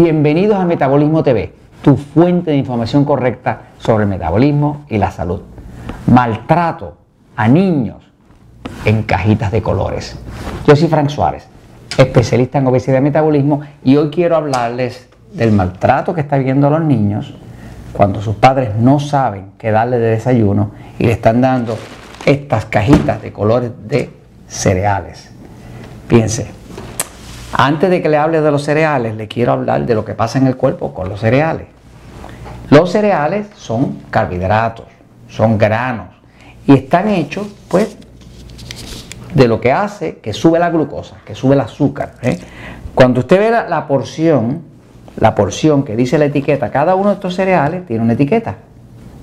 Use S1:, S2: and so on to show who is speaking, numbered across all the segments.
S1: Bienvenidos a Metabolismo TV, tu fuente de información correcta sobre el metabolismo y la salud. Maltrato a niños en cajitas de colores. Yo soy Frank Suárez, especialista en obesidad y metabolismo, y hoy quiero hablarles del maltrato que está viendo los niños cuando sus padres no saben qué darle de desayuno y le están dando estas cajitas de colores de cereales. Piense, antes de que le hable de los cereales, le quiero hablar de lo que pasa en el cuerpo con los cereales. Los cereales son carbohidratos, son granos y están hechos, pues, de lo que hace que sube la glucosa, que sube el azúcar. ¿eh? Cuando usted ve la, porción, la porción que dice la etiqueta, cada uno de estos cereales tiene una etiqueta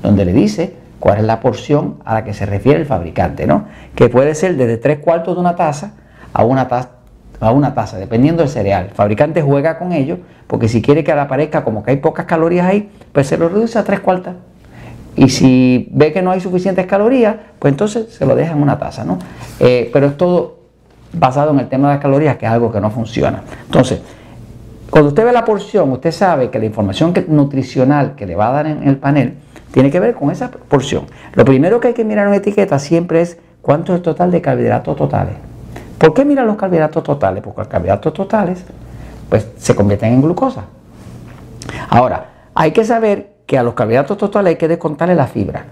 S1: donde le dice cuál es la porción a la que se refiere el fabricante, ¿no? Que puede ser desde tres cuartos de una taza a una taza a una taza, dependiendo del cereal. El fabricante juega con ello porque si quiere que aparezca como que hay pocas calorías ahí, pues se lo reduce a tres cuartas. Y si ve que no hay suficientes calorías, pues entonces se lo deja en una taza, ¿no? Eh, pero es todo basado en el tema de las calorías, que es algo que no funciona. Entonces, cuando usted ve la porción, usted sabe que la información nutricional que le va a dar en el panel tiene que ver con esa porción. Lo primero que hay que mirar en la etiqueta siempre es cuánto es el total de carbohidratos totales. ¿Por qué miran los carbohidratos totales? Porque los carbohidratos totales pues, se convierten en glucosa. Ahora, hay que saber que a los carbohidratos totales hay que descontarle la fibra.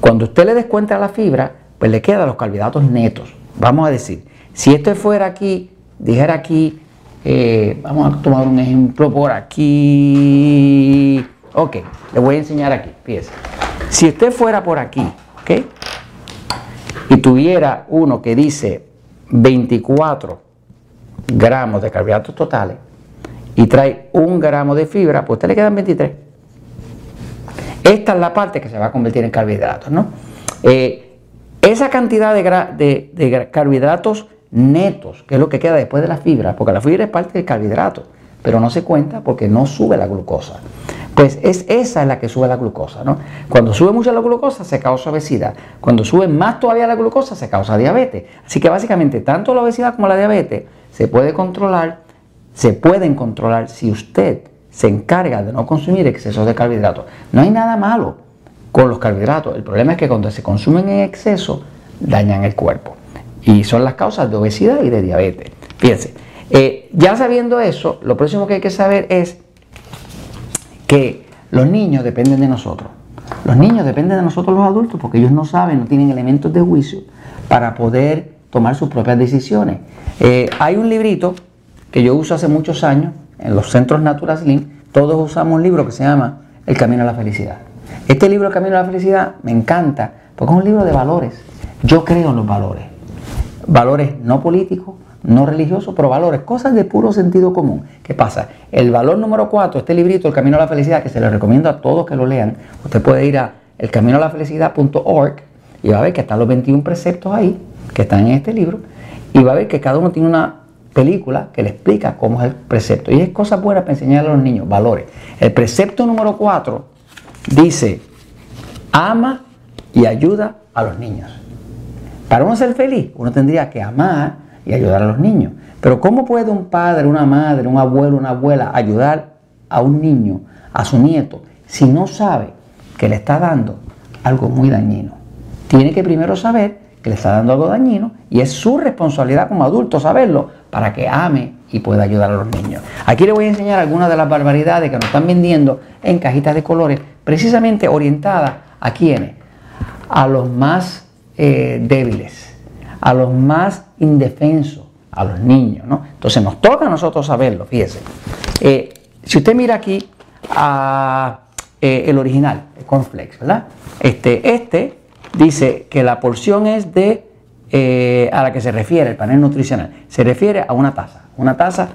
S1: Cuando usted le descuenta la fibra, pues le quedan los carbohidratos netos. Vamos a decir, si esto fuera aquí, dijera aquí, eh, vamos a tomar un ejemplo por aquí. Ok, le voy a enseñar aquí, fíjese. Si usted fuera por aquí, ok, y tuviera uno que dice 24 gramos de carbohidratos totales y trae un gramo de fibra, pues a usted le quedan 23. Esta es la parte que se va a convertir en carbohidratos, ¿no? Eh, esa cantidad de, de, carbohidratos netos, que es lo que queda después de la fibra, porque la fibra es parte del carbohidrato, pero no se cuenta porque no sube la glucosa. Pues es esa es la que sube la glucosa, ¿no? Cuando sube mucho la glucosa se causa obesidad. Cuando sube más todavía la glucosa se causa diabetes. Así que básicamente tanto la obesidad como la diabetes se puede controlar, se pueden controlar si usted se encarga de no consumir excesos de carbohidratos. No hay nada malo con los carbohidratos. El problema es que cuando se consumen en exceso dañan el cuerpo. Y son las causas de obesidad y de diabetes. Fíjense, eh, ya sabiendo eso, lo próximo que hay que saber es que los niños dependen de nosotros. Los niños dependen de nosotros los adultos porque ellos no saben, no tienen elementos de juicio para poder tomar sus propias decisiones. Eh, hay un librito que yo uso hace muchos años en los centros Natural Slim. Todos usamos un libro que se llama El Camino a la Felicidad. Este libro, El Camino a la Felicidad, me encanta porque es un libro de valores. Yo creo en los valores. Valores no políticos, no religioso, pero valores, cosas de puro sentido común. ¿Qué pasa? El valor número 4, este librito, El Camino a la Felicidad, que se le recomiendo a todos que lo lean, usted puede ir a elcaminoalafelicidad.org y va a ver que están los 21 preceptos ahí, que están en este libro, y va a ver que cada uno tiene una película que le explica cómo es el precepto. Y es cosa buena para enseñarle a los niños, valores. El precepto número 4 dice, ama y ayuda a los niños. Para uno ser feliz, uno tendría que amar y ayudar a los niños. Pero ¿cómo puede un padre, una madre, un abuelo, una abuela ayudar a un niño, a su nieto, si no sabe que le está dando algo muy dañino? Tiene que primero saber que le está dando algo dañino y es su responsabilidad como adulto saberlo para que ame y pueda ayudar a los niños. Aquí le voy a enseñar algunas de las barbaridades que nos están vendiendo en cajitas de colores, precisamente orientadas a quienes, a los más eh, débiles, a los más indefensos, a los niños. ¿no? Entonces nos toca a nosotros saberlo, fíjese. Eh, si usted mira aquí a, eh, el original, el cornflakes, ¿verdad? Este, este dice que la porción es de eh, a la que se refiere el panel nutricional. Se refiere a una taza, una taza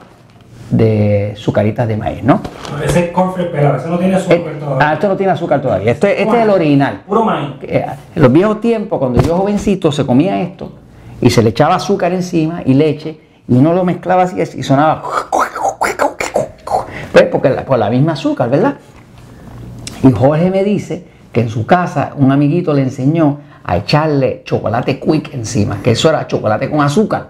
S1: de sucaritas de maíz, ¿no?
S2: Ese cornflakes pero ese no tiene azúcar
S1: todavía. Ah, esto no tiene azúcar todavía. Este, este es el original.
S2: Puro maíz.
S1: En los viejos tiempos, cuando yo jovencito se comía esto, y se le echaba azúcar encima y leche y uno lo mezclaba así y sonaba pues porque por la misma azúcar, ¿verdad? Y Jorge me dice que en su casa un amiguito le enseñó a echarle chocolate quick encima, que eso era chocolate con azúcar.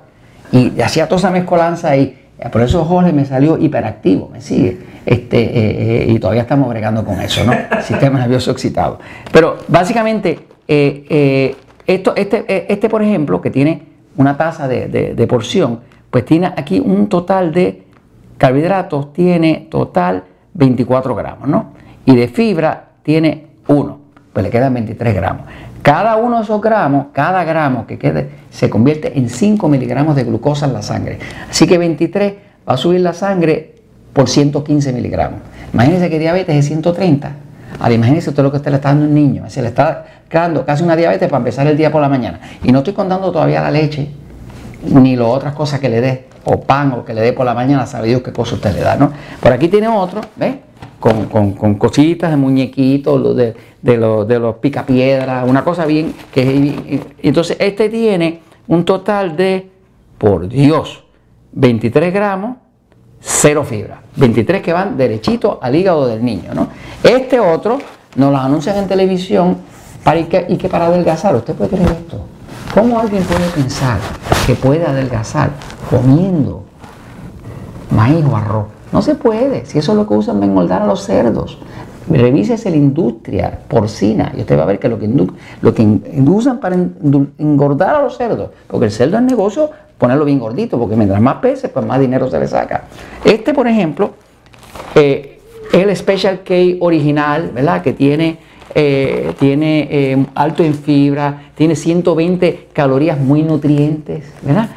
S1: Y hacía toda esa mezcolanza ahí. Por eso Jorge me salió hiperactivo, me sigue. Este, eh, eh, y todavía estamos bregando con eso, ¿no? Sistema nervioso excitado. Pero básicamente, eh, esto, este, este, por ejemplo, que tiene una tasa de, de, porción, pues tiene aquí un total de carbohidratos, tiene total 24 gramos, ¿no? Y de fibra tiene 1, pues le quedan 23 gramos. Cada uno de esos gramos, cada gramo que quede, se convierte en 5 miligramos de glucosa en la sangre. Así que 23 va a subir la sangre por 115 miligramos. Imagínense que diabetes es 130. Ahora imagínense usted lo que usted le está dando a un niño. Se le está creando casi una diabetes para empezar el día por la mañana. Y no estoy contando todavía la leche, ni las otras cosas que le dé, o pan, o que le dé por la mañana, sabe Dios qué cosa usted le da, ¿no? Por aquí tiene otro, ¿ves? Con, con, cositas de muñequitos, de, de, los, de los picapiedras, una cosa bien. que Entonces, este tiene un total de, por Dios, 23 gramos cero fibra. 23 que van derechito al hígado del niño. ¿no? Este otro nos lo anuncian en televisión y que, para adelgazar. ¿Usted puede creer esto? ¿Cómo alguien puede pensar que puede adelgazar comiendo maíz o arroz? No se puede. Si eso es lo que usan para engordar a los cerdos. Revísese la industria porcina y usted va a ver que lo que, lo que usan para engordar a los cerdos, porque el cerdo es negocio ponerlo bien gordito, porque mientras más pese, pues más dinero se le saca. Este, por ejemplo, eh, el Special K original, ¿verdad? Que tiene, eh, tiene eh, alto en fibra, tiene 120 calorías muy nutrientes, ¿verdad?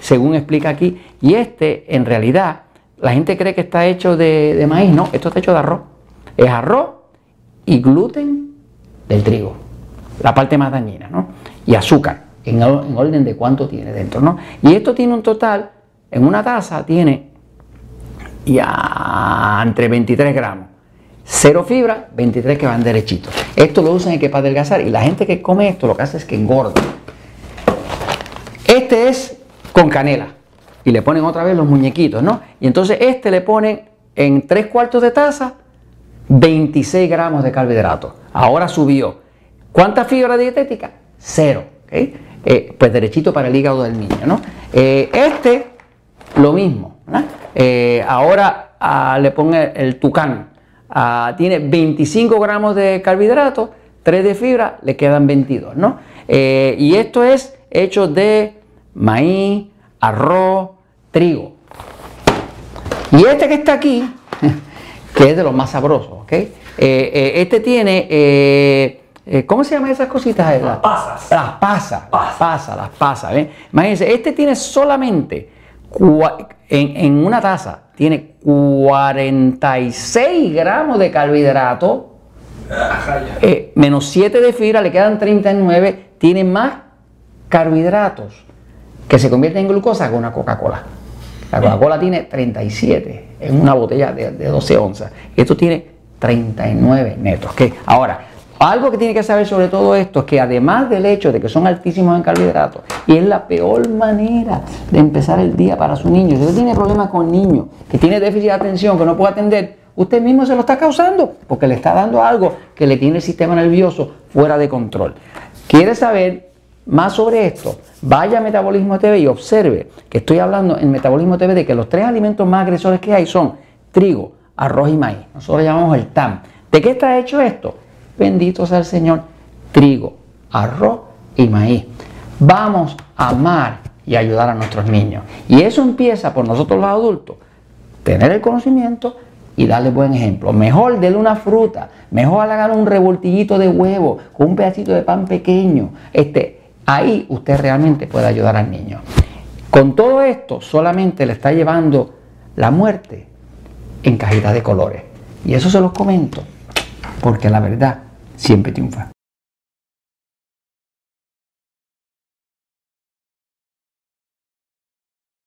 S1: según explica aquí. Y este, en realidad, la gente cree que está hecho de, de maíz, no, esto está hecho de arroz. Es arroz y gluten del trigo, la parte más dañina, ¿no? Y azúcar en, orden de cuánto tiene dentro, ¿no? Y esto tiene un total, en una taza tiene ya entre 23 gramos. Cero fibra, 23 que van derechitos. Esto lo usan que para adelgazar y la gente que come esto lo que hace es que engorda. Este es con canela y le ponen otra vez los muñequitos, ¿no? Y entonces este le ponen en 3 cuartos de taza 26 gramos de carbohidratos. Ahora subió. ¿Cuánta fibra dietética? Cero. Eh, pues derechito para el hígado del niño. ¿no? Eh, este, lo mismo. Eh, ahora ah, le pone el tucán. Ah, tiene 25 gramos de carbohidratos, 3 de fibra, le quedan 22. ¿no? y esto es hecho de maíz, arroz, trigo. Y este que está aquí, que es de los más sabrosos, ¿ok? este tiene eh, ¿Cómo se llaman esas cositas?
S2: Las pasas.
S1: Las pasas, las pasas, las pasas. Imagínense, este tiene solamente, en, una taza, tiene 46 gramos de carbohidrato, eh, menos 7 de fibra, le quedan 39, tiene más carbohidratos que se convierten en glucosa que una Coca-Cola. La Coca-Cola tiene 37 en una botella de, 12 onzas. Esto tiene 39 netos. Ahora, algo que tiene que saber sobre todo esto es que además del hecho de que son altísimos en carbohidratos, y es la peor manera de empezar el día para su niño, si usted tiene problemas con niños, que tiene déficit de atención, que no puede atender, usted mismo se lo está causando, porque le está dando algo que le tiene el sistema nervioso fuera de control. ¿Quiere saber más sobre esto? Vaya a Metabolismo TV y observe que estoy hablando en Metabolismo TV de que los tres alimentos más agresores que hay son trigo, arroz y maíz. Nosotros llamamos el TAM. ¿De qué está hecho esto? Bendito sea el Señor, trigo, arroz y maíz. Vamos a amar y ayudar a nuestros niños. Y eso empieza por nosotros los adultos, tener el conocimiento y darle buen ejemplo. Mejor denle una fruta, mejor hagan un revoltillito de huevo un pedacito de pan pequeño. Este, ahí usted realmente puede ayudar al niño. Con todo esto solamente le está llevando la muerte en cajitas de colores. Y eso se los comento porque la verdad siempre triunfa.